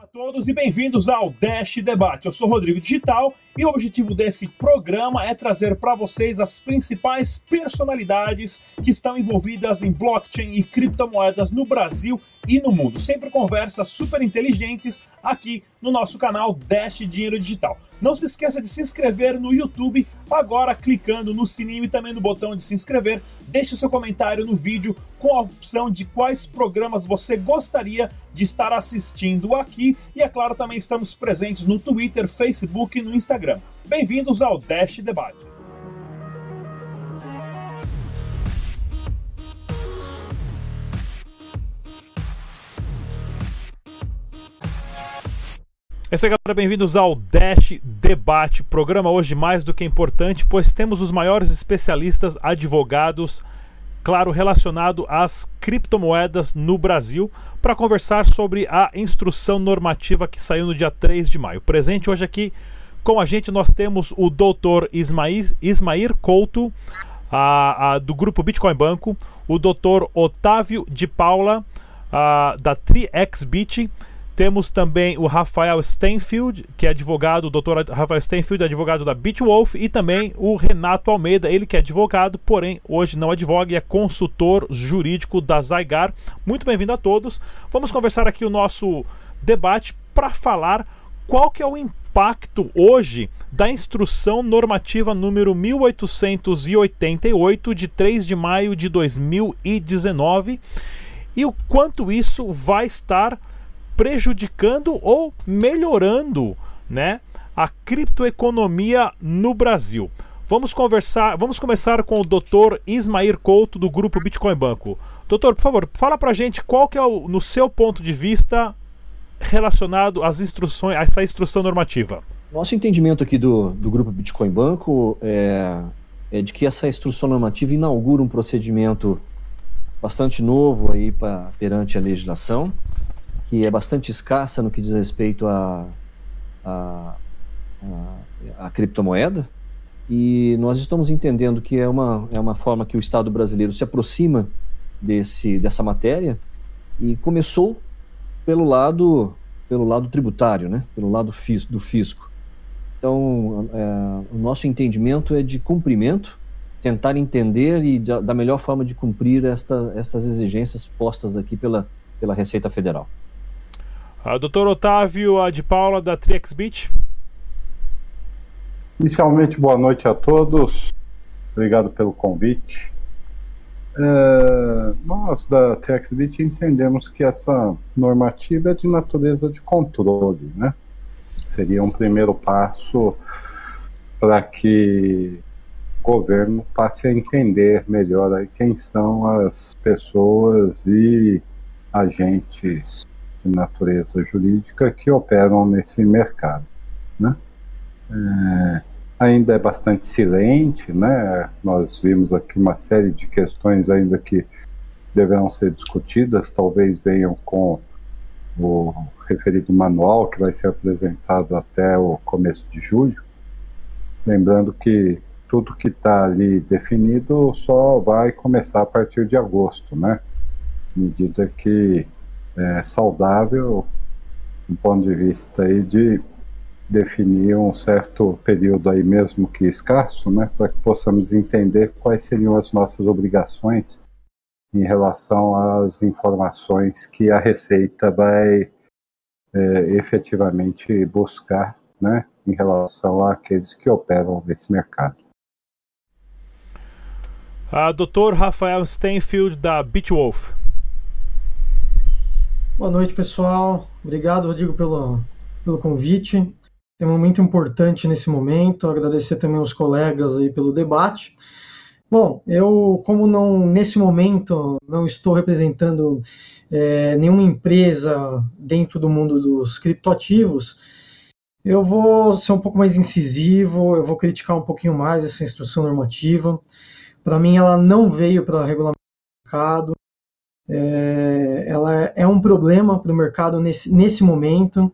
Olá a todos e bem-vindos ao Dash Debate. Eu sou Rodrigo Digital e o objetivo desse programa é trazer para vocês as principais personalidades que estão envolvidas em blockchain e criptomoedas no Brasil e no mundo. Sempre conversas super inteligentes aqui no nosso canal Dash Dinheiro Digital. Não se esqueça de se inscrever no YouTube agora clicando no sininho e também no botão de se inscrever. Deixe seu comentário no vídeo com a opção de quais programas você gostaria de estar assistindo aqui e é claro também estamos presentes no Twitter, Facebook e no Instagram. Bem-vindos ao Dash Debate. É isso aí, galera. Bem-vindos ao Dash Debate. Programa hoje mais do que importante, pois temos os maiores especialistas, advogados, claro, relacionado às criptomoedas no Brasil, para conversar sobre a instrução normativa que saiu no dia 3 de maio. Presente hoje aqui com a gente nós temos o doutor Ismair Couto, a, a, do grupo Bitcoin Banco, o doutor Otávio de Paula, a, da TriXBit temos também o Rafael Stenfield, que é advogado, o doutor Rafael Stenfield, advogado da Bitwolf, e também o Renato Almeida, ele que é advogado, porém hoje não advoga e é consultor jurídico da Zygar. Muito bem-vindo a todos. Vamos conversar aqui o nosso debate para falar qual que é o impacto hoje da instrução normativa número 1888 de 3 de maio de 2019 e o quanto isso vai estar prejudicando ou melhorando, né, a criptoeconomia no Brasil. Vamos conversar, vamos começar com o Dr. Ismair Couto do grupo Bitcoin Banco. Doutor, por favor, fala pra gente qual que é o, no seu ponto de vista relacionado às instruções, a essa instrução normativa. Nosso entendimento aqui do, do grupo Bitcoin Banco é, é de que essa instrução normativa inaugura um procedimento bastante novo aí pra, perante a legislação que é bastante escassa no que diz respeito a, a, a, a criptomoeda, e nós estamos entendendo que é uma, é uma forma que o Estado brasileiro se aproxima desse, dessa matéria e começou pelo lado pelo lado tributário, né? pelo lado fis, do fisco. Então, é, o nosso entendimento é de cumprimento, tentar entender e da, da melhor forma de cumprir esta, estas exigências postas aqui pela, pela Receita Federal. Uh, Doutor Otávio de Paula, da Trix Beach. Inicialmente, boa noite a todos. Obrigado pelo convite. É, nós da TextBit entendemos que essa normativa é de natureza de controle, né? Seria um primeiro passo para que o governo passe a entender melhor quem são as pessoas e agentes de natureza jurídica que operam nesse mercado. Né? É, ainda é bastante silente, né? nós vimos aqui uma série de questões ainda que deverão ser discutidas, talvez venham com o referido manual que vai ser apresentado até o começo de julho. Lembrando que tudo que está ali definido só vai começar a partir de agosto, né? Medida que é, saudável do ponto de vista aí de definir um certo período aí mesmo que escasso, né, para que possamos entender quais seriam as nossas obrigações em relação às informações que a Receita vai é, efetivamente buscar, né, em relação àqueles que operam nesse mercado. A Dr. Rafael Steinfield da Beechwolf. Boa noite, pessoal. Obrigado, Rodrigo, pelo, pelo convite. É um momento importante nesse momento. Agradecer também aos colegas aí pelo debate. Bom, eu, como não nesse momento não estou representando é, nenhuma empresa dentro do mundo dos criptoativos, eu vou ser um pouco mais incisivo, eu vou criticar um pouquinho mais essa instrução normativa. Para mim, ela não veio para regulamentar o mercado, é, ela é um problema para o mercado nesse, nesse momento.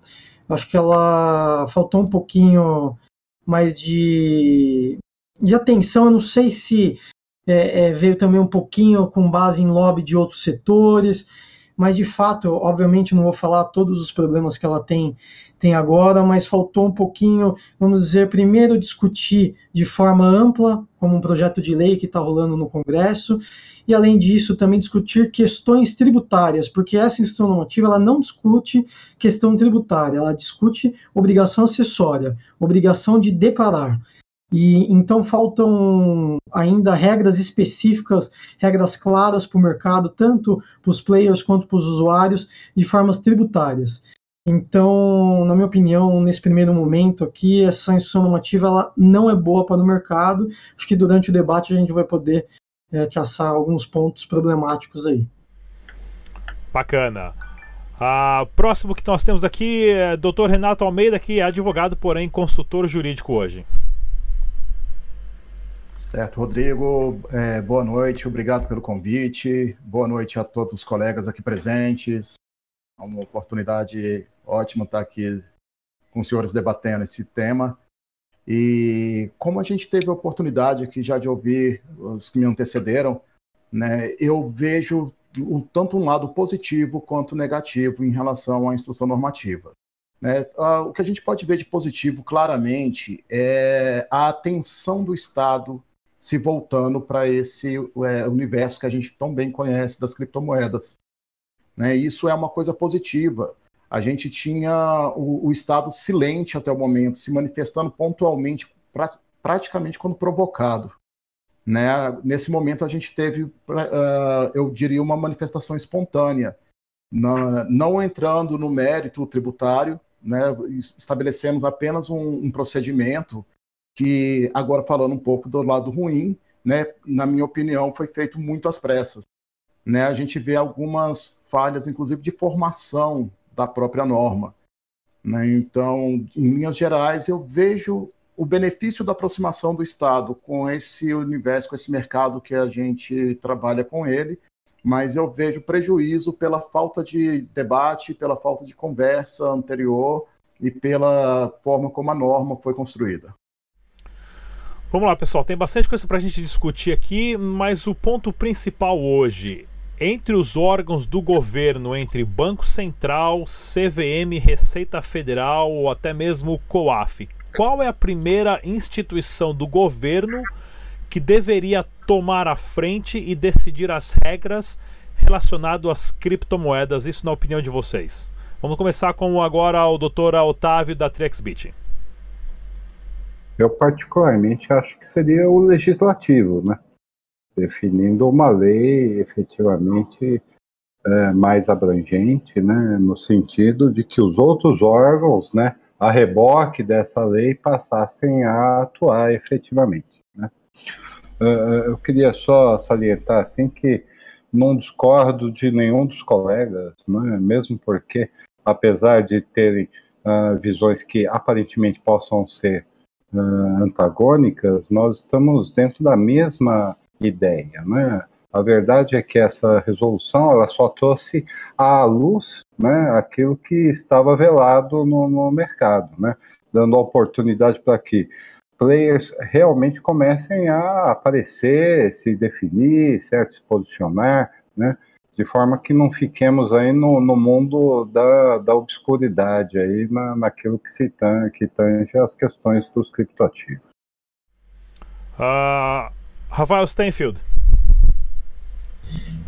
Acho que ela faltou um pouquinho mais de, de atenção. Eu não sei se é, é, veio também um pouquinho com base em lobby de outros setores, mas de fato, obviamente não vou falar todos os problemas que ela tem, tem agora, mas faltou um pouquinho, vamos dizer, primeiro discutir de forma ampla, como um projeto de lei que está rolando no Congresso, e além disso também discutir questões tributárias, porque essa instituição normativa ela não discute questão tributária, ela discute obrigação acessória, obrigação de declarar. E então faltam ainda regras específicas, regras claras para o mercado, tanto para os players quanto para os usuários, de formas tributárias. Então, na minha opinião, nesse primeiro momento aqui, essa instrução normativa ela não é boa para o mercado. Acho que durante o debate a gente vai poder é, traçar alguns pontos problemáticos aí. Bacana. Ah, próximo que nós temos aqui é Dr. Renato Almeida, que é advogado, porém consultor jurídico hoje. Certo, Rodrigo, é, boa noite, obrigado pelo convite, boa noite a todos os colegas aqui presentes. É uma oportunidade ótima estar aqui com os senhores debatendo esse tema. E como a gente teve a oportunidade aqui já de ouvir os que me antecederam, né, eu vejo um, tanto um lado positivo quanto negativo em relação à instrução normativa. Né? o que a gente pode ver de positivo claramente é a atenção do Estado se voltando para esse é, universo que a gente tão bem conhece das criptomoedas. Né? Isso é uma coisa positiva. A gente tinha o, o Estado silente até o momento, se manifestando pontualmente, pra, praticamente quando provocado. Né? Nesse momento, a gente teve, uh, eu diria, uma manifestação espontânea, na, não entrando no mérito tributário, né? estabelecemos apenas um, um procedimento que agora falando um pouco do lado ruim, né, na minha opinião, foi feito muito às pressas. Né? A gente vê algumas falhas, inclusive de formação da própria norma. Né? Então, em linhas gerais, eu vejo o benefício da aproximação do Estado com esse universo, com esse mercado que a gente trabalha com ele, mas eu vejo prejuízo pela falta de debate, pela falta de conversa anterior e pela forma como a norma foi construída. Vamos lá, pessoal. Tem bastante coisa para a gente discutir aqui, mas o ponto principal hoje, entre os órgãos do governo, entre Banco Central, CVM, Receita Federal ou até mesmo o COAF, qual é a primeira instituição do governo que deveria tomar a frente e decidir as regras relacionadas às criptomoedas? Isso na opinião de vocês. Vamos começar com agora o Dr. Otávio da TrexBit. Eu particularmente acho que seria o legislativo, né? Definindo uma lei efetivamente é, mais abrangente, né? No sentido de que os outros órgãos, né? A reboque dessa lei passassem a atuar efetivamente, né? É, é, eu queria só salientar assim que não discordo de nenhum dos colegas, né? Mesmo porque apesar de terem uh, visões que aparentemente possam ser uh, antagônicas, nós estamos dentro da mesma ideia, né? A verdade é que essa resolução ela só trouxe à luz né, aquilo que estava velado no, no mercado, né, dando oportunidade para que players realmente comecem a aparecer, se definir, certo, se posicionar, né, de forma que não fiquemos aí no, no mundo da, da obscuridade, aí na, naquilo que se tange, que tange as questões dos criptoativos. Uh, Rafael Steinfeld.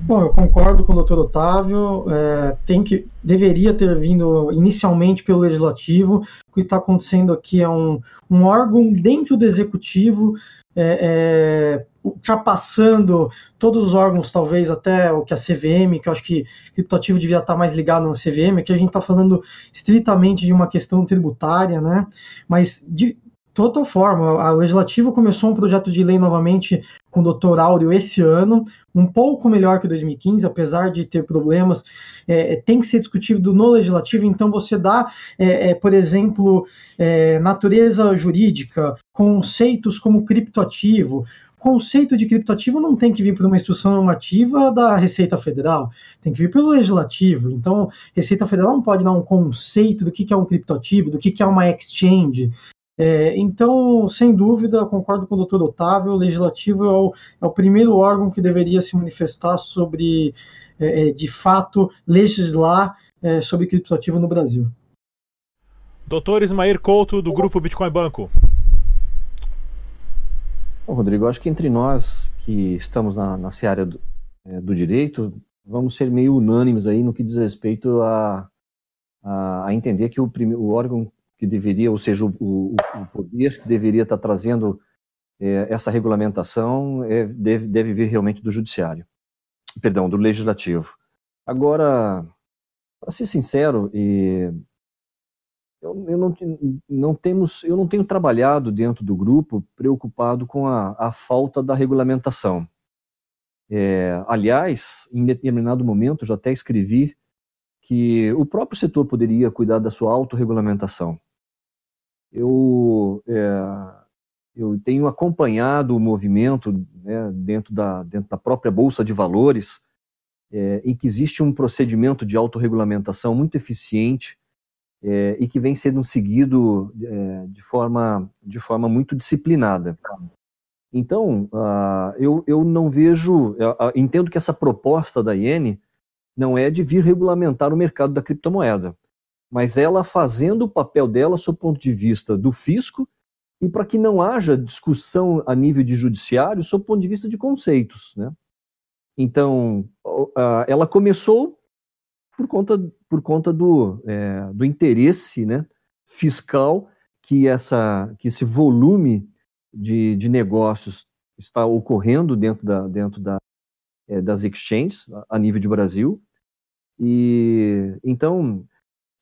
Bom, eu concordo com o Dr. Otávio. É, tem que deveria ter vindo inicialmente pelo legislativo. O que está acontecendo aqui é um, um órgão dentro do executivo é, é, ultrapassando todos os órgãos, talvez até o que a CVM, que eu acho que criptoativo devia estar mais ligado na CVM, aqui a gente está falando estritamente de uma questão tributária, né? Mas de toda forma, a legislativa começou um projeto de lei novamente com o Dr. Áureo esse ano, um pouco melhor que 2015, apesar de ter problemas, é, tem que ser discutido no legislativo, então você dá, é, é, por exemplo, é, natureza jurídica, conceitos como criptoativo, conceito de criptoativo não tem que vir por uma instrução normativa da Receita Federal, tem que vir pelo legislativo. Então, Receita Federal não pode dar um conceito do que é um criptoativo, do que é uma exchange. É, então, sem dúvida, concordo com o doutor Otávio, o legislativo é o, é o primeiro órgão que deveria se manifestar sobre é, de fato legislar é, sobre criptoativo no Brasil. Doutor Ismair Couto, do grupo Bitcoin Banco. Bom, Rodrigo, acho que entre nós que estamos na, na seara do, é, do direito, vamos ser meio unânimes aí no que diz respeito a, a, a entender que o, o, órgão que deveria, ou seja, o, o, o poder que deveria estar trazendo é, essa regulamentação é, deve, deve vir realmente do judiciário, perdão, do legislativo. Agora, para ser sincero, e eu, eu, não, não temos, eu não tenho trabalhado dentro do grupo preocupado com a, a falta da regulamentação. É, aliás, em determinado momento, já até escrevi que o próprio setor poderia cuidar da sua autorregulamentação. Eu, é, eu tenho acompanhado o movimento né, dentro, da, dentro da própria Bolsa de Valores, é, em que existe um procedimento de autorregulamentação muito eficiente é, e que vem sendo seguido é, de, forma, de forma muito disciplinada. Então, eu, eu não vejo, eu, entendo que essa proposta da IN não é de vir regulamentar o mercado da criptomoeda, mas ela fazendo o papel dela sob o ponto de vista do fisco e para que não haja discussão a nível de judiciário sob o ponto de vista de conceitos. Né? Então, ela começou por conta, por conta do, é, do interesse né, fiscal que, essa, que esse volume de, de negócios está ocorrendo dentro, da, dentro da, é, das exchanges a nível de Brasil. E então,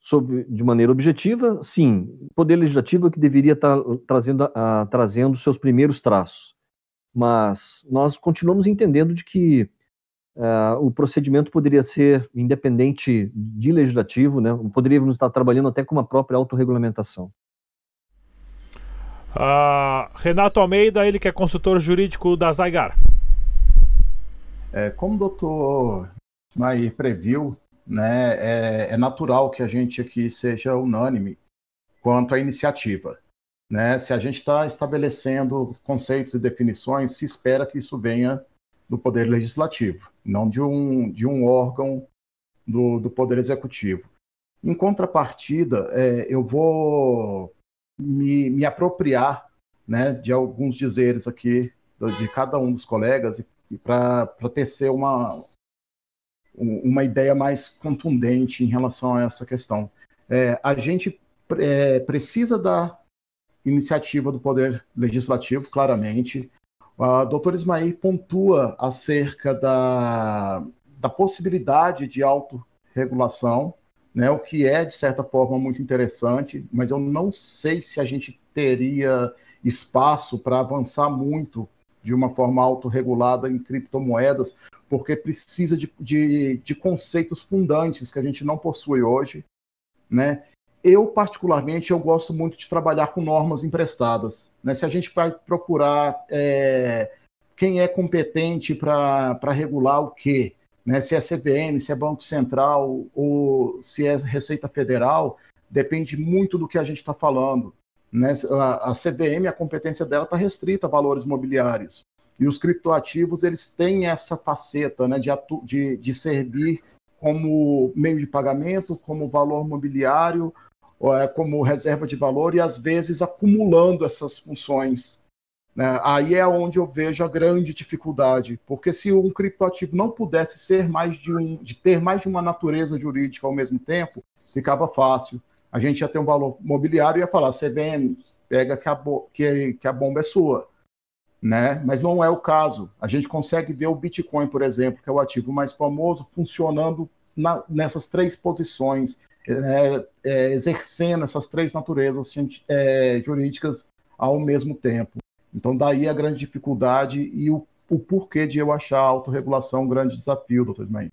sobre, de maneira objetiva, sim, o poder legislativo é que deveria estar trazendo, a, trazendo seus primeiros traços. Mas nós continuamos entendendo de que Uh, o procedimento poderia ser independente de legislativo, né? poderíamos estar trabalhando até com uma própria autorregulamentação. Uh, Renato Almeida, ele que é consultor jurídico da Zygar. É, como o doutor Mair previu, né, é, é, natural que a gente aqui seja unânime quanto à iniciativa. Né? Se a gente está estabelecendo conceitos e definições, se espera que isso venha do Poder Legislativo, não de um, de um órgão do, do Poder Executivo. Em contrapartida, é, eu vou me, me apropriar né, de alguns dizeres aqui de cada um dos colegas para tecer uma, uma ideia mais contundente em relação a essa questão. É, a gente é, precisa da iniciativa do Poder Legislativo, claramente. A doutora Ismail pontua acerca da, da possibilidade de autorregulação, né, o que é, de certa forma, muito interessante, mas eu não sei se a gente teria espaço para avançar muito de uma forma autorregulada em criptomoedas, porque precisa de, de, de, conceitos fundantes que a gente não possui hoje, né? Eu, particularmente, eu gosto muito de trabalhar com normas emprestadas. Né? Se a gente vai procurar é, quem é competente para regular o quê, né? se é CVM, se é Banco Central ou se é Receita Federal, depende muito do que a gente está falando. Né? A, a CVM, a competência dela está restrita a valores mobiliários. E os criptoativos, eles têm essa faceta né, de, atu, de, de servir como meio de pagamento, como valor mobiliário, é, como reserva de valor e, às vezes, acumulando essas funções né? Aí é onde eu vejo a grande dificuldade, porque se um criptoativo não pudesse ser mais de um, de ter mais de uma natureza jurídica ao mesmo tempo, ficava fácil. A gente ia ter um valor mobiliário e ia falar, vem, pega que a, que, que a bomba é sua. Né? Mas não é o caso. A gente consegue ver o Bitcoin, por exemplo, que é o ativo mais famoso, funcionando na, nessas três posições, é, é, exercendo essas três naturezas é, jurídicas ao mesmo tempo. Então, daí a grande dificuldade e o, o porquê de eu achar a autorregulação um grande desafio, doutor Ismael.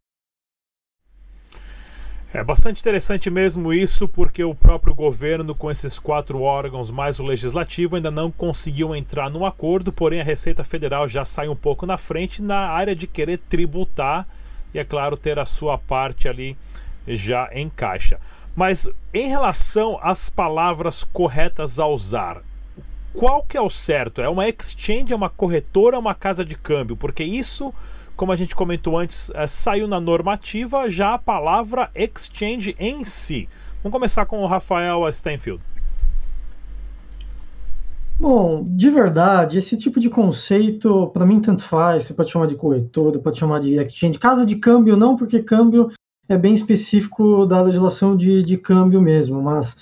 É bastante interessante mesmo isso, porque o próprio governo, com esses quatro órgãos mais o legislativo, ainda não conseguiu entrar num acordo, porém a Receita Federal já sai um pouco na frente na área de querer tributar e, é claro, ter a sua parte ali já em caixa. Mas em relação às palavras corretas a usar, qual que é o certo? É uma exchange, é uma corretora, é uma casa de câmbio? Porque isso como a gente comentou antes, é, saiu na normativa já a palavra exchange em si. Vamos começar com o Rafael Stenfield. Bom, de verdade, esse tipo de conceito, para mim, tanto faz. Você pode chamar de corretora, pode chamar de exchange. Casa de câmbio, não, porque câmbio é bem específico da legislação de, de câmbio mesmo, mas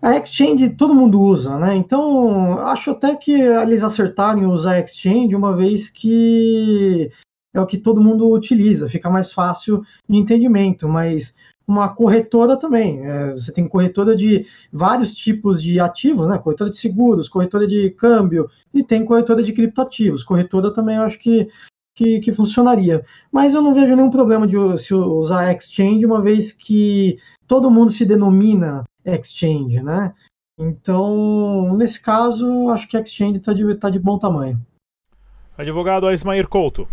a exchange todo mundo usa, né? Então, acho até que eles acertarem usar exchange, uma vez que é o que todo mundo utiliza, fica mais fácil de entendimento, mas uma corretora também. É, você tem corretora de vários tipos de ativos, né? Corretora de seguros, corretora de câmbio e tem corretora de criptoativos. Corretora também eu acho que, que, que funcionaria. Mas eu não vejo nenhum problema de se usar exchange, uma vez que todo mundo se denomina exchange, né? Então, nesse caso, acho que exchange está de, tá de bom tamanho. Advogado Ismair Couto.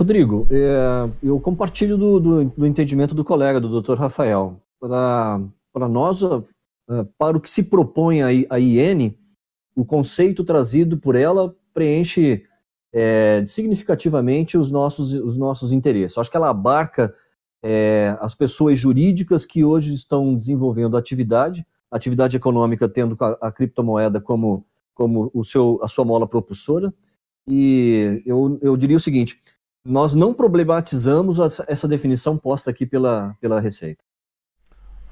Rodrigo, é, eu compartilho do, do, do, entendimento do colega, do Dr. Rafael. Para nós, é, para o que se propõe a, a IN, o conceito trazido por ela preenche é, significativamente os nossos, os nossos interesses. Acho que ela abarca é, as pessoas jurídicas que hoje estão desenvolvendo atividade, atividade econômica tendo a, a criptomoeda como, como o seu, a sua mola propulsora. E eu, eu diria o seguinte: nós não problematizamos essa definição posta aqui pela, pela Receita.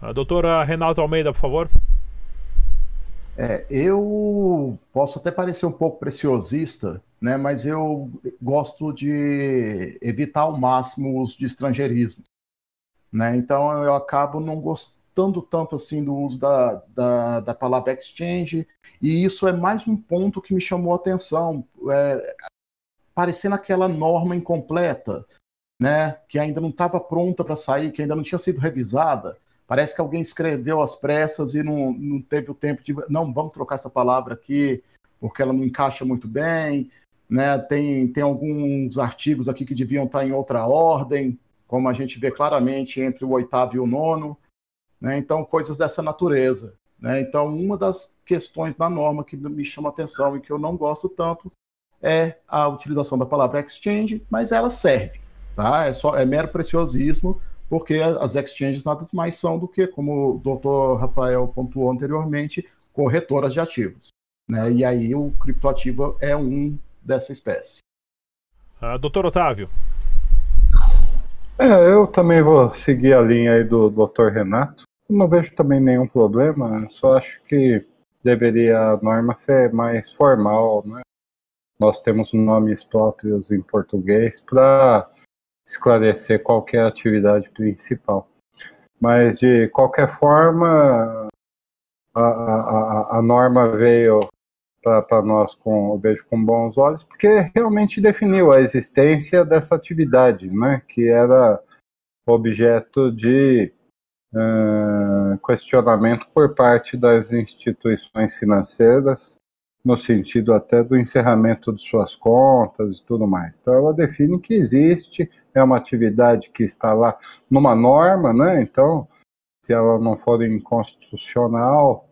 A doutora Renata Almeida, por favor. É, eu posso até parecer um pouco preciosista, né, mas eu gosto de evitar ao máximo o uso de estrangeirismo. Né? Então eu acabo não gostando tanto assim do uso da, da, da palavra exchange, e isso é mais um ponto que me chamou a atenção. É, parecendo aquela norma incompleta, né, que ainda não estava pronta para sair, que ainda não tinha sido revisada. Parece que alguém escreveu às pressas e não, não teve o tempo de. Não, vamos trocar essa palavra aqui, porque ela não encaixa muito bem. Né? Tem, tem alguns artigos aqui que deviam estar em outra ordem, como a gente vê claramente entre o oitavo e o nono. Né? Então, coisas dessa natureza. Né? Então, uma das questões da norma que me chama atenção e que eu não gosto tanto é a utilização da palavra exchange, mas ela serve, tá? É só é mero preciosismo, porque as exchanges nada mais são do que, como o doutor Rafael pontuou anteriormente, corretoras de ativos, né? E aí o criptoativo é um dessa espécie. Uh, doutor Otávio. É, eu também vou seguir a linha aí do doutor Renato. Não vejo também nenhum problema, só acho que deveria a norma ser mais formal, né? Nós temos nomes próprios em português para esclarecer qualquer atividade principal. Mas, de qualquer forma, a, a, a norma veio para nós com eu vejo com bons olhos, porque realmente definiu a existência dessa atividade, né, que era objeto de uh, questionamento por parte das instituições financeiras no sentido até do encerramento de suas contas e tudo mais. Então ela define que existe, é uma atividade que está lá numa norma, né? Então, se ela não for inconstitucional,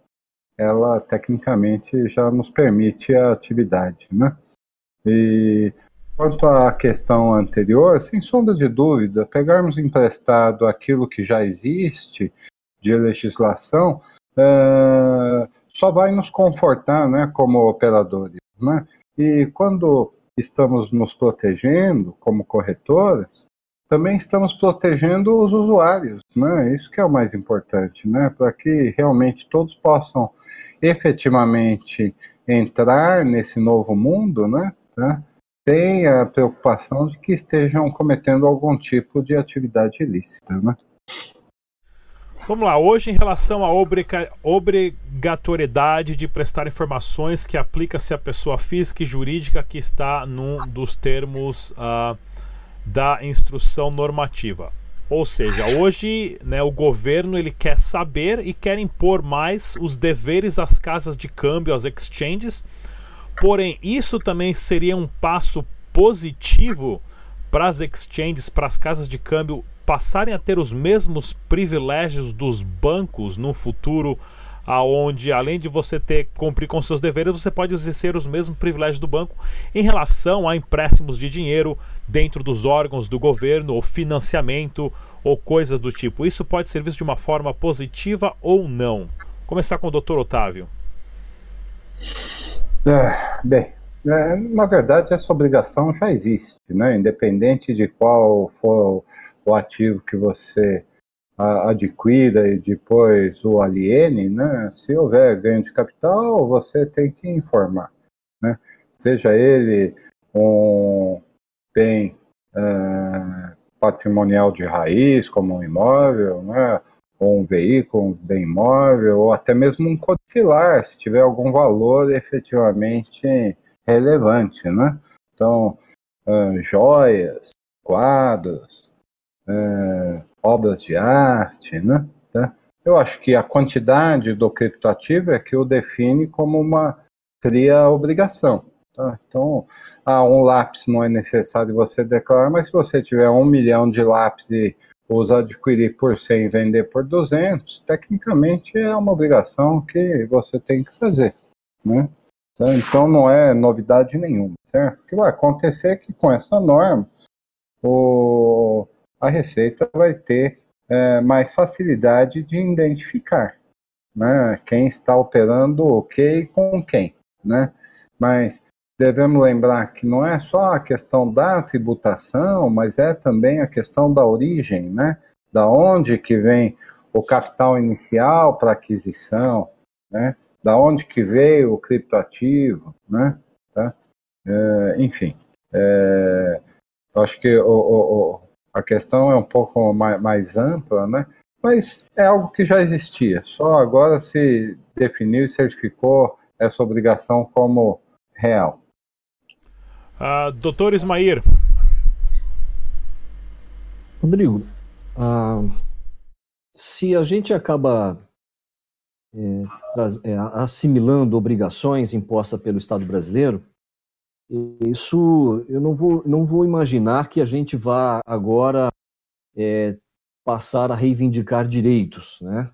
ela tecnicamente já nos permite a atividade, né? E quanto à questão anterior, sem sombra de dúvida, pegarmos emprestado aquilo que já existe de legislação, uh, só vai nos confortar, né, como operadores, né? E quando estamos nos protegendo como corretores, também estamos protegendo os usuários, né? Isso que é o mais importante, né? Para que realmente todos possam efetivamente entrar nesse novo mundo, né? Tá? Sem a preocupação de que estejam cometendo algum tipo de atividade ilícita, né? Vamos lá, hoje em relação à obrigatoriedade de prestar informações que aplica-se à pessoa física e jurídica que está num dos termos uh, da instrução normativa. Ou seja, hoje né, o governo ele quer saber e quer impor mais os deveres às casas de câmbio, às exchanges. Porém, isso também seria um passo positivo para as exchanges, para as casas de câmbio passarem a ter os mesmos privilégios dos bancos no futuro aonde além de você ter cumprir com seus deveres, você pode exercer os mesmos privilégios do banco em relação a empréstimos de dinheiro dentro dos órgãos do governo ou financiamento ou coisas do tipo. Isso pode ser visto de uma forma positiva ou não. Começar com o Dr. Otávio. É, bem, é, na verdade essa obrigação já existe, né? Independente de qual for o ativo que você adquira e depois o aliene, né? Se houver ganho de capital, você tem que informar, né? Seja ele um bem uh, patrimonial de raiz, como um imóvel, né? Ou um veículo, um bem imóvel, ou até mesmo um codifilar, se tiver algum valor efetivamente relevante, né? Então, uh, joias, quadros, uh, obras de arte, né? Tá? Eu acho que a quantidade do criptoativo é que o define como uma cria obrigação. Tá? Então, ah, um lápis não é necessário você declarar, mas se você tiver um milhão de lápis e os adquirir por 100 e vender por 200, tecnicamente é uma obrigação que você tem que fazer, né? Tá? Então não é novidade nenhuma, certo? O que vai acontecer é que com essa norma, o, a Receita vai ter é, mais facilidade de identificar né, quem está operando o que e com quem. Né? Mas devemos lembrar que não é só a questão da tributação, mas é também a questão da origem, né? da onde que vem o capital inicial para aquisição, né? da onde que veio o criptoativo, né? Tá? É, enfim, é, acho que o, o, a questão é um pouco mais, mais ampla, né? Mas é algo que já existia, só agora se definiu e certificou essa obrigação como real. Uh, doutor Ismair. Rodrigo, uh, se a gente acaba é, assimilando obrigações impostas pelo Estado brasileiro, isso eu não vou, não vou imaginar que a gente vá agora é, passar a reivindicar direitos. Né?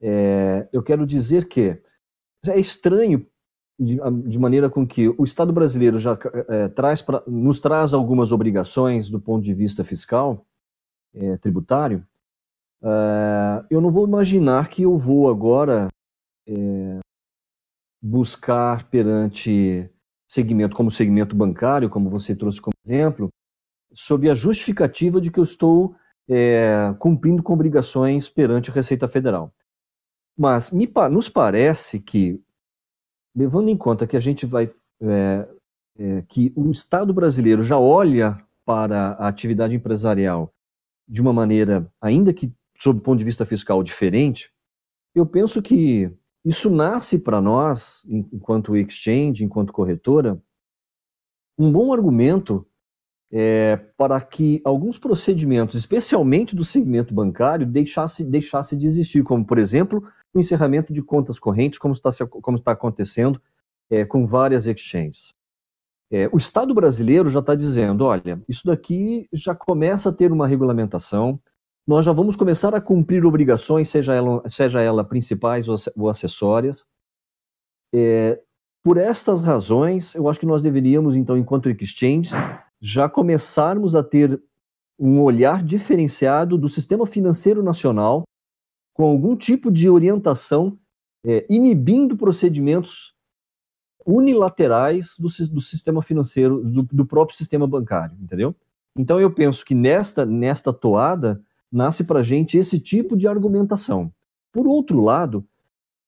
É, eu quero dizer que é estranho de, de, maneira com que o Estado brasileiro já é, traz pra, nos traz algumas obrigações do ponto de vista fiscal, é, tributário. É, eu não vou imaginar que eu vou agora é, buscar perante segmento como segmento bancário, como você trouxe como exemplo, sob a justificativa de que eu estou é, cumprindo com obrigações perante a Receita Federal. Mas me, nos parece que, levando em conta que a gente vai. É, é, que o Estado brasileiro já olha para a atividade empresarial de uma maneira, ainda que sob o ponto de vista fiscal, diferente, eu penso que isso nasce para nós, enquanto exchange, enquanto corretora, um bom argumento é, para que alguns procedimentos, especialmente do segmento bancário, deixasse, deixasse de existir, como, por exemplo, o encerramento de contas correntes, como está, como está acontecendo é, com várias exchanges. É, o Estado brasileiro já está dizendo: olha, isso daqui já começa a ter uma regulamentação, nós já vamos começar a cumprir obrigações, seja ela, seja ela principais ou acessórias. É, por estas razões, eu acho que nós deveríamos, então, enquanto exchange, já começarmos a ter um olhar diferenciado do sistema financeiro nacional, com algum tipo de orientação, é, inibindo procedimentos unilaterais do, do sistema financeiro, do, do próprio sistema bancário, entendeu? Então eu penso que nesta, nesta toada, nasce para a gente esse tipo de argumentação. Por outro lado,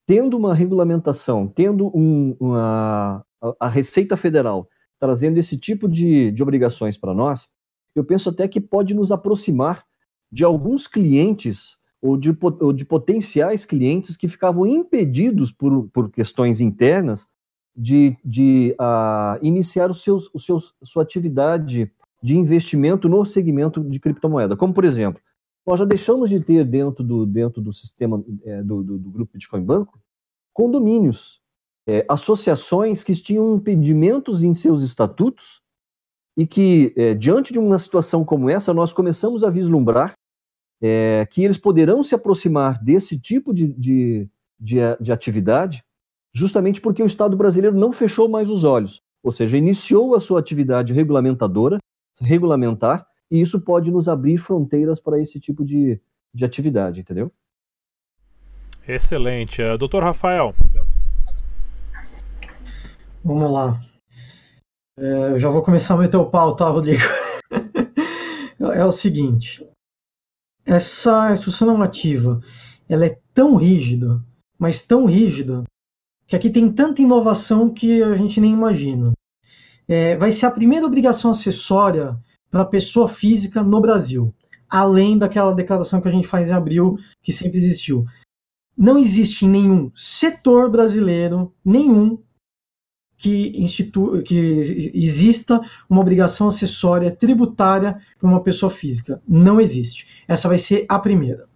tendo uma regulamentação, tendo um, uma, a, a, Receita Federal trazendo esse tipo de, de obrigações para nós, eu penso até que pode nos aproximar de alguns clientes ou de, ou de potenciais clientes que ficavam impedidos por, por questões internas de, de uh, iniciar os seus, os seus, sua atividade de investimento no segmento de criptomoeda. Como, por exemplo, nós já deixamos de ter dentro do, dentro do sistema é, do, do, do, grupo Bitcoin Banco condomínios, é, associações que tinham impedimentos em seus estatutos e que, é, diante de uma situação como essa, nós começamos a vislumbrar é, que eles poderão se aproximar desse tipo de, de, de, de atividade, justamente porque o Estado brasileiro não fechou mais os olhos, ou seja, iniciou a sua atividade regulamentadora, regulamentar, e isso pode nos abrir fronteiras para esse tipo de, de atividade, entendeu? Excelente. Uh, doutor Rafael. Vamos lá. É, eu já vou começar a meter o pau, tá, Rodrigo? é o seguinte. Essa instrução normativa, ela é tão rígida, mas tão rígida, que aqui tem tanta inovação que a gente nem imagina. É, vai ser a primeira obrigação acessória para pessoa física no Brasil, além daquela declaração que a gente faz em abril, que sempre existiu. Não existe em nenhum setor brasileiro, nenhum, que, que exista uma obrigação acessória tributária para uma pessoa física. Não existe. Essa vai ser a primeira.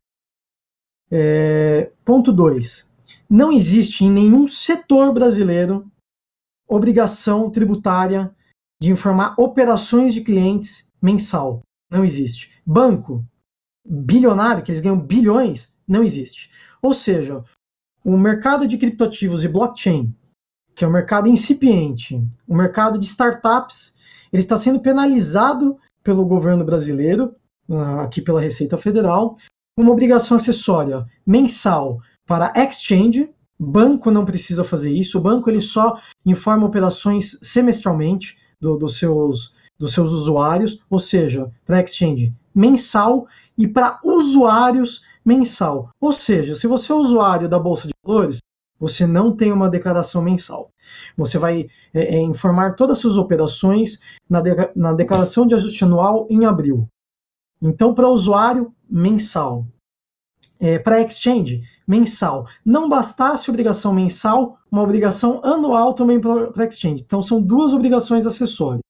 É, ponto 2. Não existe em nenhum setor brasileiro obrigação tributária de informar operações de clientes mensal. Não existe. Banco, bilionário, que eles ganham bilhões, não existe. Ou seja, o mercado de criptoativos e blockchain, que é um mercado incipiente, o mercado de startups, ele está sendo penalizado pelo governo brasileiro, ah, aqui pela Receita Federal, uma obrigação acessória mensal para exchange. Banco não precisa fazer isso. O banco ele só informa operações semestralmente do, dos, seus, dos seus usuários, ou seja, para exchange mensal e para usuários mensal. Ou seja, se você é usuário da Bolsa de Valores, você não tem uma declaração mensal. Você vai é, é, informar todas as suas operações na, de, na declaração de ajuste anual em abril. Então, para usuário, mensal. É, para exchange, mensal. Não bastasse obrigação mensal, uma obrigação anual também para exchange. Então, são duas obrigações acessórias.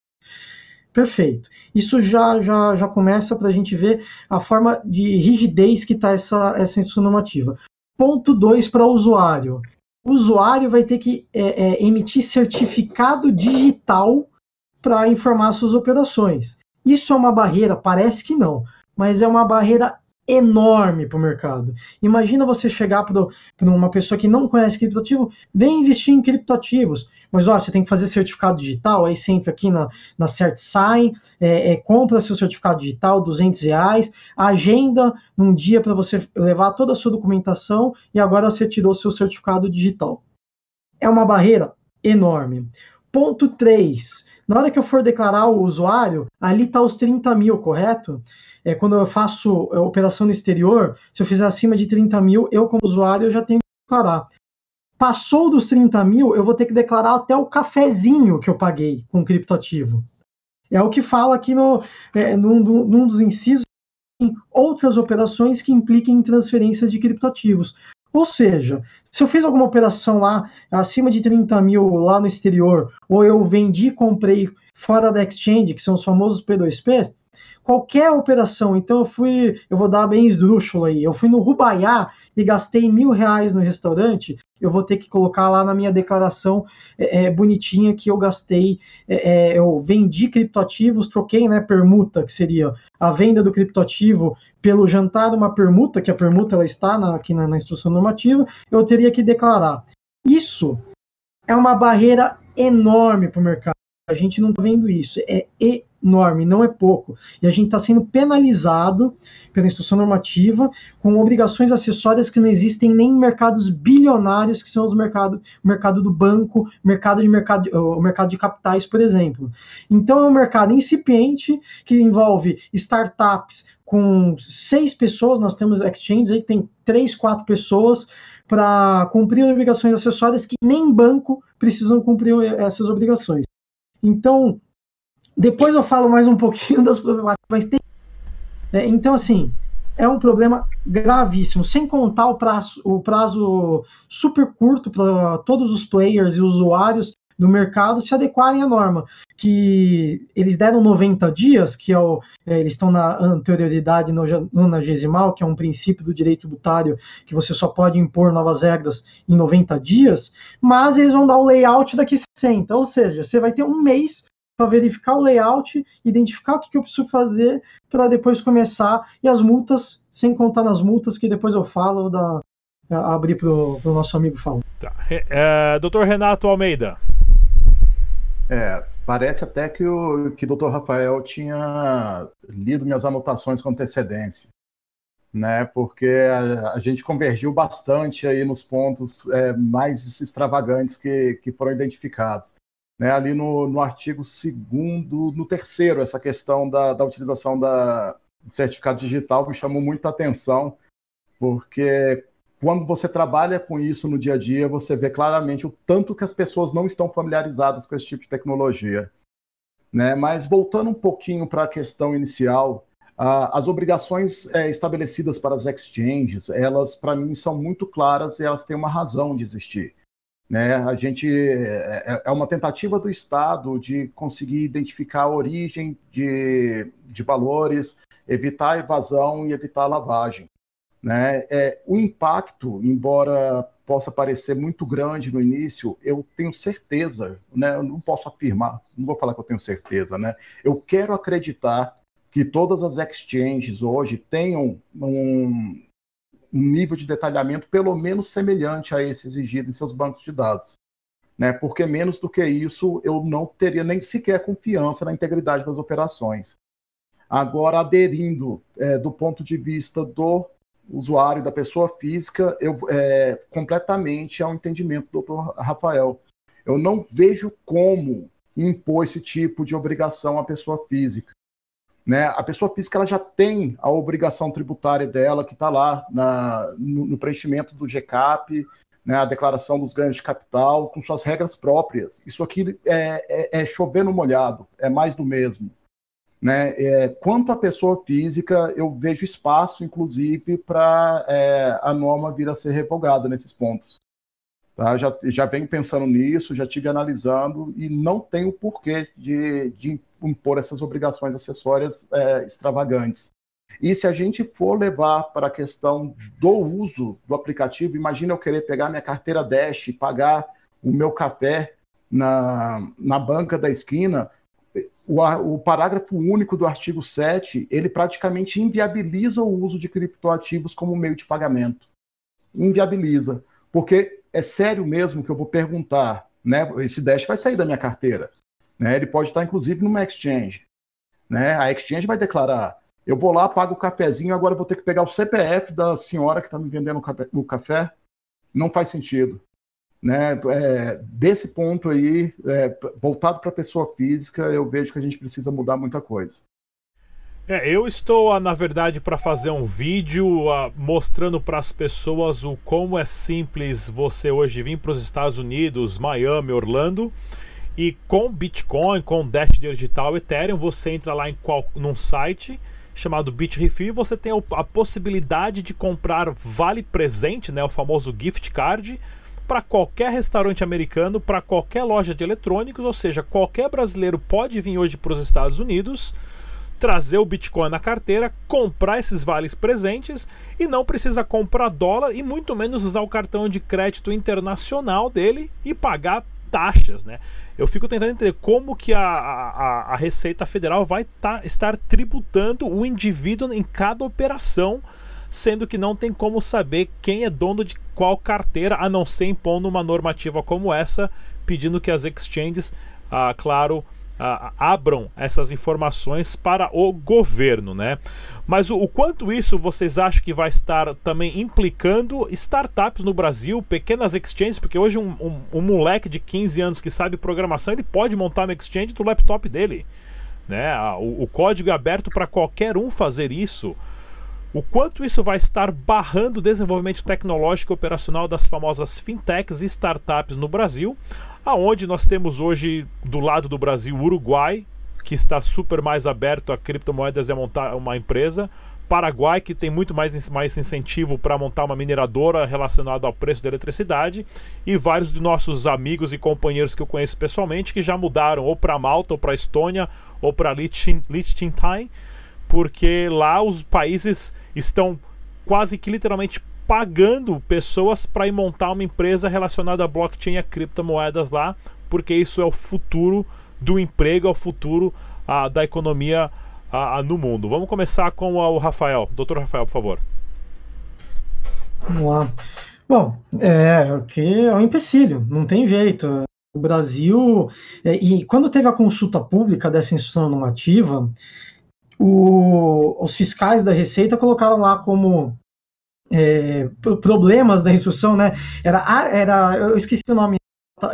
Perfeito. Isso já, já, já começa para a gente ver a forma de rigidez que está essa, essa normativa. Ponto 2 para o usuário. O usuário vai ter que é, é, emitir certificado digital para informar suas operações. Isso é uma barreira? Parece que não, mas é uma barreira enorme para o mercado. Imagina você chegar para uma pessoa que não conhece criptoativo, vem investir em criptoativos, mas ó, você tem que fazer certificado digital, aí você entra aqui na, na CertSign, é, é, compra seu certificado digital, 200 reais, agenda um dia para você levar toda a sua documentação e agora você tirou seu certificado digital. É uma barreira enorme. Ponto 3. Na hora que eu for declarar o usuário, ali está os 30 mil, correto? é, quando eu faço é, operação no exterior, se eu fizer acima de 30 mil, eu como usuário eu já tenho que declarar. Passou dos 30 mil, eu vou ter que declarar até o cafezinho que eu paguei com criptoativo. É o que fala aqui no, é, num, num dos incisos outras operações que impliquem em transferências de criptoativos. Ou seja, se eu fiz alguma operação lá acima de 30 mil lá no exterior, ou eu vendi, comprei fora da exchange, que são os famosos P2P, qualquer operação. Então eu fui, eu vou dar bem esdrúxulo aí, eu fui no Rubaiá e gastei mil reais no restaurante, eu vou ter que colocar lá na minha declaração é, é, bonitinha que eu gastei, é, é, eu vendi criptoativos, troquei, né, permuta, que seria a venda do criptoativo pelo jantar, uma permuta, que a permuta ela está na, aqui na, na instrução normativa, eu teria que declarar. Isso é uma barreira enorme para o mercado. A gente não está vendo isso. É enorme, não é pouco. E a gente está sendo penalizado pela instrução normativa com obrigações acessórias que não existem nem em mercados bilionários, que são os mercados, mercado do banco, mercado de mercado, o mercado de capitais, por exemplo. Então é um mercado incipiente que envolve startups com seis pessoas, nós temos exchanges aí que tem três, quatro pessoas para cumprir obrigações acessórias que nem banco precisam cumprir essas obrigações. Então, depois eu falo mais um pouquinho das problemáticas, mas tem. É, então, assim, é um problema gravíssimo, sem contar o prazo, o prazo super curto para todos os players e usuários do mercado se adequarem à norma, que eles deram 90 dias, que é o, é, eles estão na anterioridade nonagesimal, que é um princípio do direito tributário que você só pode impor novas regras em 90 dias, mas eles vão dar o layout daqui 60, ou seja, você vai ter um mês para verificar o layout, identificar o que, que eu preciso fazer para depois começar. E as multas, sem contar nas multas, que depois eu falo da, abrir para o nosso amigo falar. Tá. É, Doutor Renato Almeida. É, parece até que o que o Dr. Rafael tinha lido minhas anotações com antecedência, né? Porque a, a gente convergiu bastante aí nos pontos é, mais extravagantes que, que foram identificados. Né, ali no, no artigo segundo, no terceiro, essa questão da, da utilização da, do certificado digital me chamou muita atenção, porque quando você trabalha com isso no dia a dia, você vê claramente o tanto que as pessoas não estão familiarizadas com esse tipo de tecnologia. Né? Mas voltando um pouquinho para a questão inicial, as obrigações é, estabelecidas para as exchanges, elas para mim são muito claras e elas têm uma razão de existir. Né? A gente é, é, é uma tentativa do Estado de conseguir identificar a origem de, de valores, evitar evasão e evitar lavagem. Né? É, o impacto, embora possa parecer muito grande no início, eu tenho certeza, né? eu não posso afirmar, não vou falar que eu tenho certeza, né? eu quero acreditar que todas as exchanges hoje tenham um, um nível de detalhamento pelo menos semelhante a esse exigido em seus bancos de dados. Né? Porque menos do que isso, eu não teria nem sequer confiança na integridade das operações. Agora, aderindo é, do ponto de vista do usuário, da pessoa física, eu é, completamente ao entendimento do Dr. Rafael. Eu não vejo como impor esse tipo de obrigação à pessoa física. Né? A pessoa física ela já tem a obrigação tributária dela, que está lá na, no, no, preenchimento do GCAP, né? a declaração dos ganhos de capital, com suas regras próprias. Isso aqui é, é, é chover no molhado, é mais do mesmo. Né? É, quanto à pessoa física, eu vejo espaço, inclusive, para é, a norma vir a ser revogada nesses pontos. Tá? Já, já venho pensando nisso, já tive analisando e não tenho porquê de, de impor essas obrigações acessórias é, extravagantes. E se a gente for levar para a questão do uso do aplicativo, imagina eu querer pegar minha carteira Dash pagar o meu café na, na banca da esquina, o, o, parágrafo único do artigo 7, ele praticamente inviabiliza o uso de criptoativos como meio de pagamento. Inviabiliza. Porque é sério mesmo que eu vou perguntar, né? Esse Dash vai sair da minha carteira. Né? Ele pode estar, inclusive, numa exchange. Né? A exchange vai declarar: eu vou lá, pago o cafezinho, agora vou ter que pegar o CPF da senhora que está me vendendo o café. Não faz sentido né, é, desse ponto aí, é, voltado para a pessoa física, eu vejo que a gente precisa mudar muita coisa. É, eu estou, na verdade, para fazer um vídeo uh, mostrando para as pessoas o como é simples você hoje vir para os Estados Unidos, Miami, Orlando, e com Bitcoin, com Dash Digital, Ethereum, você entra lá em qual, num site chamado BitRefill e você tem a, a possibilidade de comprar vale presente, né, o famoso gift card, para qualquer restaurante americano, para qualquer loja de eletrônicos, ou seja, qualquer brasileiro pode vir hoje para os Estados Unidos, trazer o Bitcoin na carteira, comprar esses vales presentes e não precisa comprar dólar e muito menos usar o cartão de crédito internacional dele e pagar taxas, né? Eu fico tentando entender como que a, a, a Receita Federal vai tá, estar tributando o indivíduo em cada operação sendo que não tem como saber quem é dono de qual carteira, a não ser impondo uma normativa como essa, pedindo que as exchanges, ah, claro, ah, abram essas informações para o governo, né? Mas o, o, quanto isso vocês acham que vai estar também implicando startups no Brasil, pequenas exchanges, porque hoje um, um, um moleque de 15 anos que sabe programação, ele pode montar uma exchange do laptop dele, né? O, o código é aberto para qualquer um fazer isso o quanto isso vai estar barrando o desenvolvimento tecnológico e operacional das famosas fintechs e startups no Brasil, aonde nós temos hoje do lado do Brasil Uruguai, que está super mais aberto a criptomoedas e a montar uma empresa, Paraguai, que tem muito mais, mais incentivo para montar uma mineradora relacionada ao preço da eletricidade, e vários de nossos amigos e companheiros que eu conheço pessoalmente que já mudaram ou para Malta, ou para Estônia, ou para Liechtenstein porque lá os países estão quase que literalmente pagando pessoas para ir montar uma empresa relacionada a blockchain e a criptomoedas lá, porque isso é o futuro do emprego, é o futuro ah, da economia ah, no mundo. Vamos começar com o Rafael. Doutor Rafael, por favor. Vamos lá. Bom, é que é um empecilho, não tem jeito. O Brasil, é, e quando teve a consulta pública dessa instrução normativa, o, os fiscais da Receita colocaram lá como é, problemas da instrução, né? Era, era, eu esqueci o nome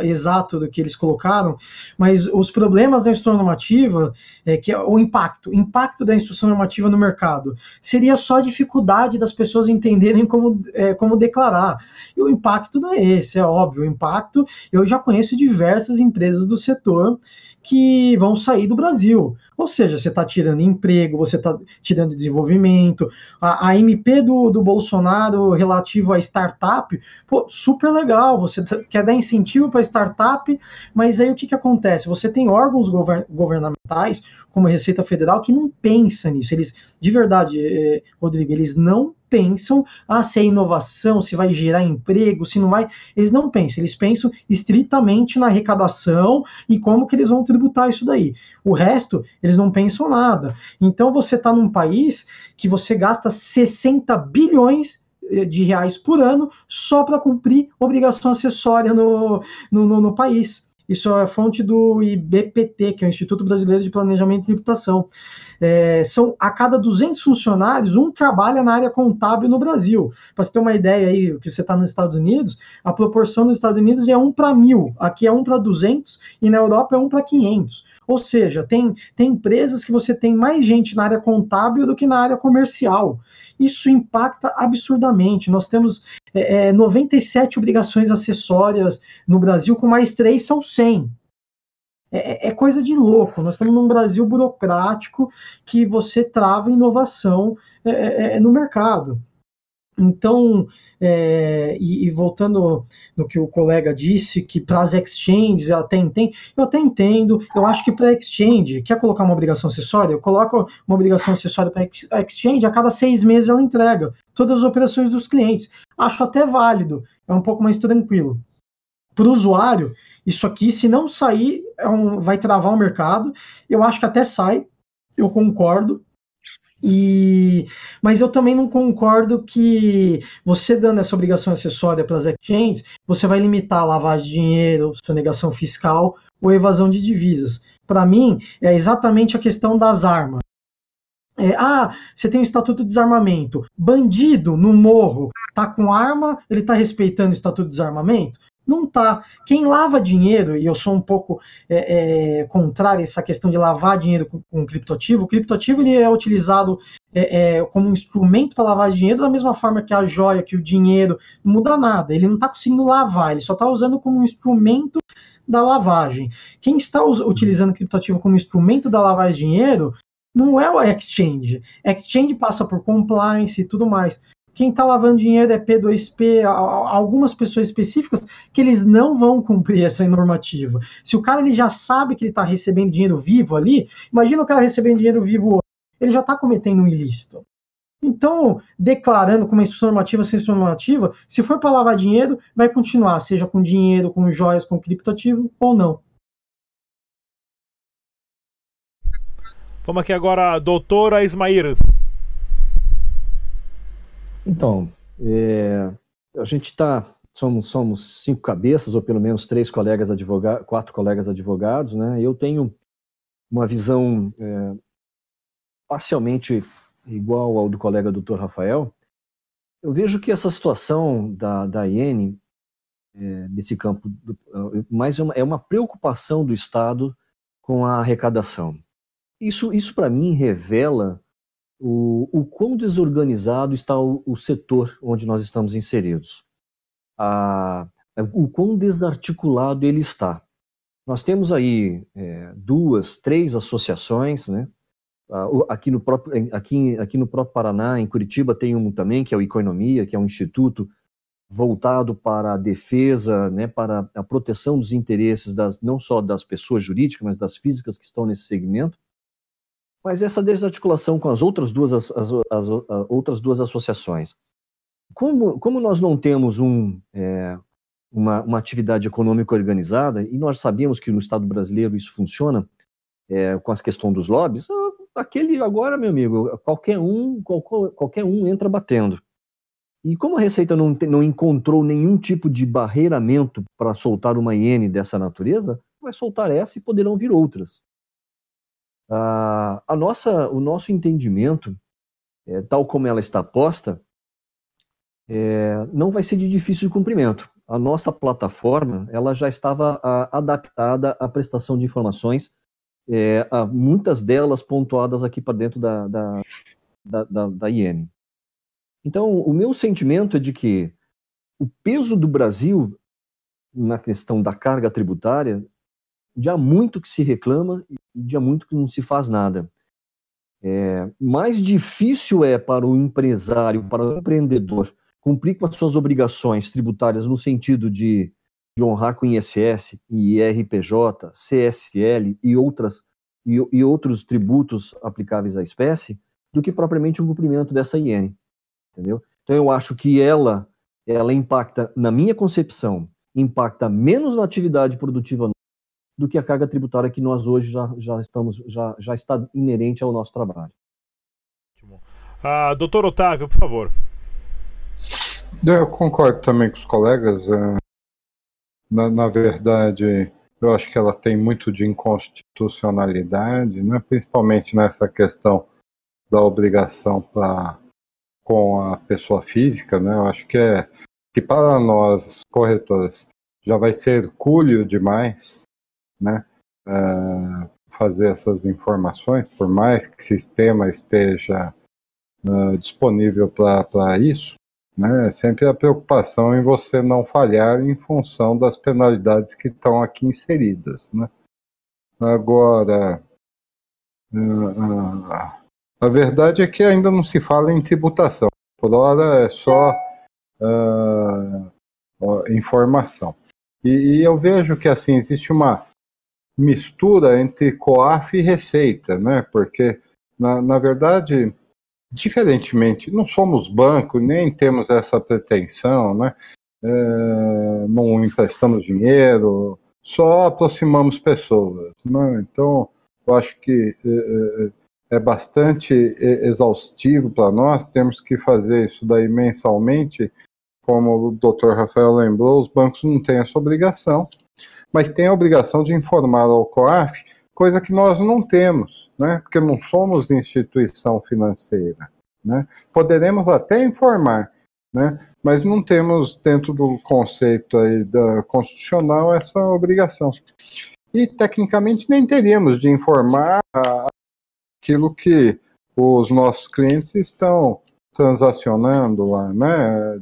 exato do que eles colocaram, mas os problemas da instrução normativa, é, que é o impacto, impacto da instrução normativa no mercado, seria só a dificuldade das pessoas entenderem como, é, como declarar. E o impacto não é esse, é óbvio. O impacto, eu já conheço diversas empresas do setor que vão sair do Brasil. Ou seja, você está tirando emprego, você está tirando desenvolvimento. A, a MP do, do Bolsonaro relativo a startup, pô, super legal. Você tá, quer dar incentivo para startup, mas aí o que, que acontece? Você tem órgãos govern, governamentais, como a Receita Federal, que não pensa nisso. Eles, de verdade, eh, Rodrigo, eles não pensam ah, se é inovação, se vai gerar emprego, se não vai. Eles não pensam, eles pensam estritamente na arrecadação e como que eles vão tributar isso daí. O resto, eles não pensam nada. Então você está num país que você gasta 60 bilhões eh, de reais por ano só para cumprir obrigação acessória no, no, no, no país. Isso é fonte do IBPT, que é o Instituto Brasileiro de Planejamento e Tributação. É, são a cada 200 funcionários, um trabalha na área contábil no Brasil. Para você ter uma ideia aí, que você está nos Estados Unidos, a proporção nos Estados Unidos é 1 para mil, aqui é 1 para 200 e na Europa é 1 para 500. Ou seja, tem, tem empresas que você tem mais gente na área contábil do que na área comercial. Isso impacta absurdamente. Nós temos é, 97 é, obrigações acessórias no Brasil, com mais três são 100. É, é, é, coisa de louco. Nós estamos num Brasil burocrático que você trava inovação é, é, no mercado. Então, é, e, e, voltando no que o colega disse, que para as exchanges eu até entendo, eu até entendo, eu acho que para exchange, quer colocar uma obrigação acessória? Eu coloco uma obrigação acessória para a exchange, a cada seis meses ela entrega todas as operações dos clientes. Acho até válido, é um pouco mais tranquilo. Para o usuário, isso aqui, se não sair, é um, vai travar o mercado. Eu acho que até sai, eu concordo, e, mas eu também não concordo que você dando essa obrigação acessória para as exchanges, você vai limitar a lavagem de dinheiro, sonegação fiscal ou evasão de divisas. Para mim, é exatamente a questão das armas. É, ah, você tem o Estatuto de Desarmamento. Bandido no morro tá com arma, ele tá respeitando o Estatuto de Desarmamento? Não tá. Quem lava dinheiro, e eu sou um pouco é, é, contrário a essa questão de lavar dinheiro com, com criptoativo, o criptoativo ele é utilizado é, é como um instrumento para lavar dinheiro da mesma forma que a joia, que o dinheiro, não muda nada. Ele não está conseguindo lavar, ele só está usando como um instrumento da lavagem. Quem está utilizando criptoativo como instrumento da lavagem de dinheiro não é o exchange. Exchange passa por compliance e tudo mais quem está lavando dinheiro é P2P, algumas pessoas específicas que eles não vão cumprir essa normativa. Se o cara ele já sabe que ele está recebendo dinheiro vivo ali, imagina o cara recebendo dinheiro vivo, ele já está cometendo um ilícito. Então, declarando como instrução normativa sem instrução normativa, se for para lavar dinheiro, vai continuar, seja com dinheiro, com joias, com criptoativo ou não. Vamos aqui agora, doutora Ismair. Então, é, a gente está somos, somos cinco cabeças, ou pelo menos três colegas advogados, quatro colegas advogados, né? Eu tenho uma visão é, parcialmente igual ao do colega doutor Rafael. Eu vejo que essa situação da, da IN, é, nesse campo, do, mais uma, é uma preocupação do Estado com a arrecadação. Isso, isso para mim, revela o, o quão desorganizado está o, o setor onde nós estamos inseridos, a, o quão desarticulado ele está. Nós temos aí é, duas, três associações, né? Aqui no, próprio, aqui, aqui no próprio Paraná, em Curitiba, tem um também, que é o Economia, que é um instituto voltado para a defesa, né, para a proteção dos interesses das, não só das pessoas jurídicas, mas das físicas que estão nesse segmento. Mas essa desarticulação com as outras duas, as, as, as, as outras duas associações, como, como nós não temos um, é, uma, uma atividade econômica organizada, e nós sabemos que no Estado brasileiro isso funciona, é, com as questões dos lobbies, aquele agora, meu amigo, qualquer um, qualquer um entra batendo. E como a Receita não, não encontrou nenhum tipo de barreiramento para soltar uma iene dessa natureza, vai soltar essa e poderão vir outras. A nossa, o nosso entendimento, é, tal como ela está posta, é, não vai ser de difícil cumprimento. A nossa plataforma ela já estava a, adaptada à prestação de informações, é, a, muitas delas pontuadas aqui para dentro da, da, da, da, da IN. Então, o meu sentimento é de que o peso do Brasil na questão da carga tributária, de há muito que se reclama e de há muito que não se faz nada. É, mais difícil é para o empresário, para o empreendedor, cumprir com as suas obrigações tributárias no sentido de, de honrar com ISS, IRPJ, CSL e, outras, e, e outros tributos aplicáveis à espécie, do que propriamente o cumprimento dessa IN. Entendeu? Então eu acho que ela, ela impacta, na minha concepção, impacta menos na atividade produtiva do que a carga tributária que nós hoje já, já estamos já, já está inerente ao nosso trabalho. Ah, doutor Otávio, por favor. Eu concordo também com os colegas. É, na, na verdade, eu acho que ela tem muito de inconstitucionalidade, né? principalmente nessa questão da obrigação pra, com a pessoa física. Né? Eu acho que, é, que para nós, corretoras, já vai ser hercúleo demais né? Uh, fazer essas informações, por mais que o sistema esteja uh, disponível para isso, né? Sempre a preocupação em você não falhar em função das penalidades que estão aqui inseridas, né? Agora, uh, a verdade é que ainda não se fala em tributação. Por hora é só informação. E, e, eu vejo que assim existe uma mistura entre COAF e Receita, né? Porque na, na verdade diferentemente, não somos banco, nem temos essa pretensão, né? É, não emprestamos dinheiro, só aproximamos pessoas. Né? Então, eu acho que é, é, é bastante exaustivo para nós, temos que fazer isso daí mensalmente, como o Dr. Rafael lembrou, os bancos não têm essa obrigação, mas têm a obrigação de informar ao COAF, coisa que nós não temos né? porque não somos instituição financeira. Né? Poderemos até informar, né? mas não temos dentro do conceito aí da constitucional essa obrigação. E tecnicamente nem teríamos de informar aquilo que os nossos clientes estão transacionando lá, né?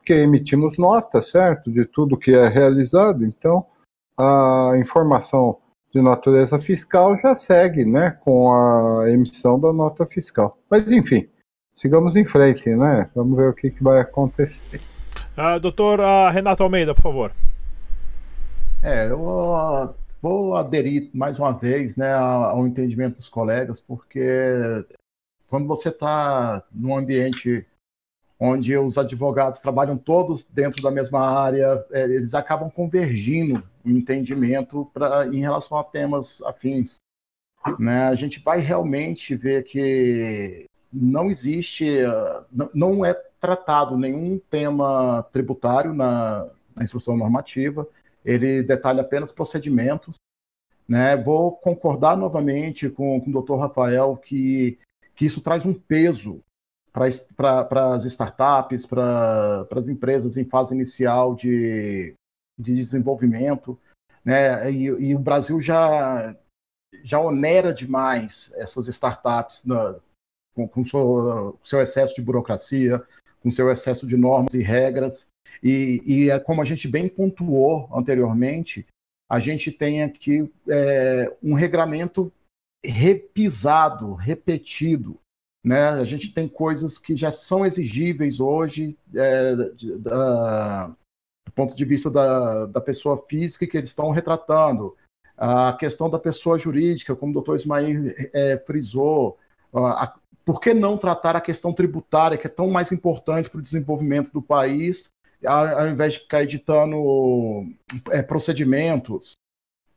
Porque emitimos nota, certo, de tudo que é realizado. Então, a informação de natureza fiscal já segue né, com a emissão da nota fiscal. Mas, enfim, sigamos em frente, né? Vamos ver o que, que vai acontecer. Uh, doutor uh, Renato Almeida, por favor. É, eu uh, vou aderir mais uma vez né, ao entendimento dos colegas, porque quando você está num ambiente onde os advogados trabalham todos dentro da mesma área, é, eles acabam convergindo o entendimento pra, em relação a temas afins. Né? A gente vai realmente ver que não existe, não é tratado nenhum tema tributário na, na instrução normativa, ele detalha apenas procedimentos. Né? Vou concordar novamente com, com o doutor Rafael que, que isso traz um peso para as startups, para as empresas em fase inicial de, de desenvolvimento. Né? E, e, o Brasil já, já onera demais essas startups na, com, com seu, seu excesso de burocracia, com seu excesso de normas e regras. E, e é como a gente bem pontuou anteriormente, a gente tem aqui é, um regramento repisado, repetido, né? A gente tem coisas que já são exigíveis hoje é, da, do ponto de vista da, da pessoa física que eles estão retratando. A questão da pessoa jurídica, como o doutor Ismael é, frisou, a, por que não tratar a questão tributária, que é tão mais importante para o desenvolvimento do país, ao invés de ficar editando é, procedimentos,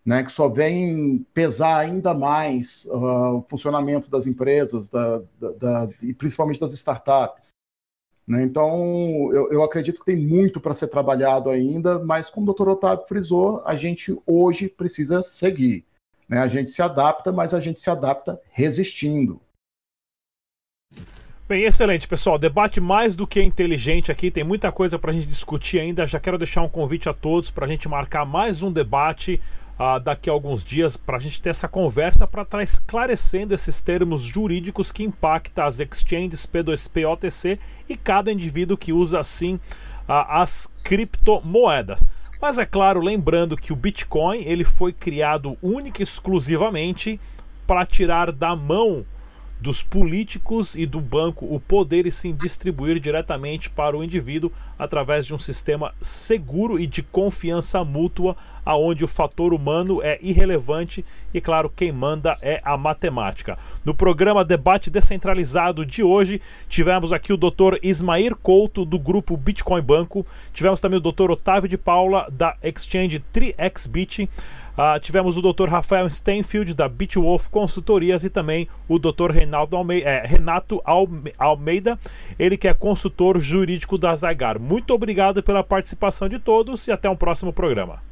né, que só vem pesar ainda mais uh, o funcionamento das empresas da, da, da, e principalmente das startups. Né? Então, eu, eu, acredito que tem muito para ser trabalhado ainda, mas como o doutor Otávio frisou, a gente hoje precisa seguir. Né? A gente se adapta, mas a gente se adapta resistindo. Bem, excelente, pessoal. Debate mais do que inteligente aqui. Tem muita coisa para a gente discutir ainda. Já quero deixar um convite a todos para a gente marcar mais um debate uh, daqui a alguns dias para a gente ter essa conversa para estar esclarecendo esses termos jurídicos que impactam as exchanges P2P, OTC e cada indivíduo que usa assim uh, as criptomoedas. Mas é claro, lembrando que o Bitcoin ele foi criado única e exclusivamente para tirar da mão dos políticos e do banco o poder e sim distribuir diretamente para o indivíduo através de um sistema seguro e de confiança mútua, aonde o fator humano é irrelevante e claro, quem manda é a matemática. No programa Debate Descentralizado de hoje, tivemos aqui o Dr. Ismair Couto do grupo Bitcoin Banco, tivemos também o Dr. Otávio de Paula da Exchange 3xBit. Uh, tivemos o Dr. Rafael Steinfield, da Bitwolf Consultorias, e também o Dr. Reinaldo Almeida, é, Renato Almeida, ele que é consultor jurídico da Zygar. Muito obrigado pela participação de todos e até um próximo programa.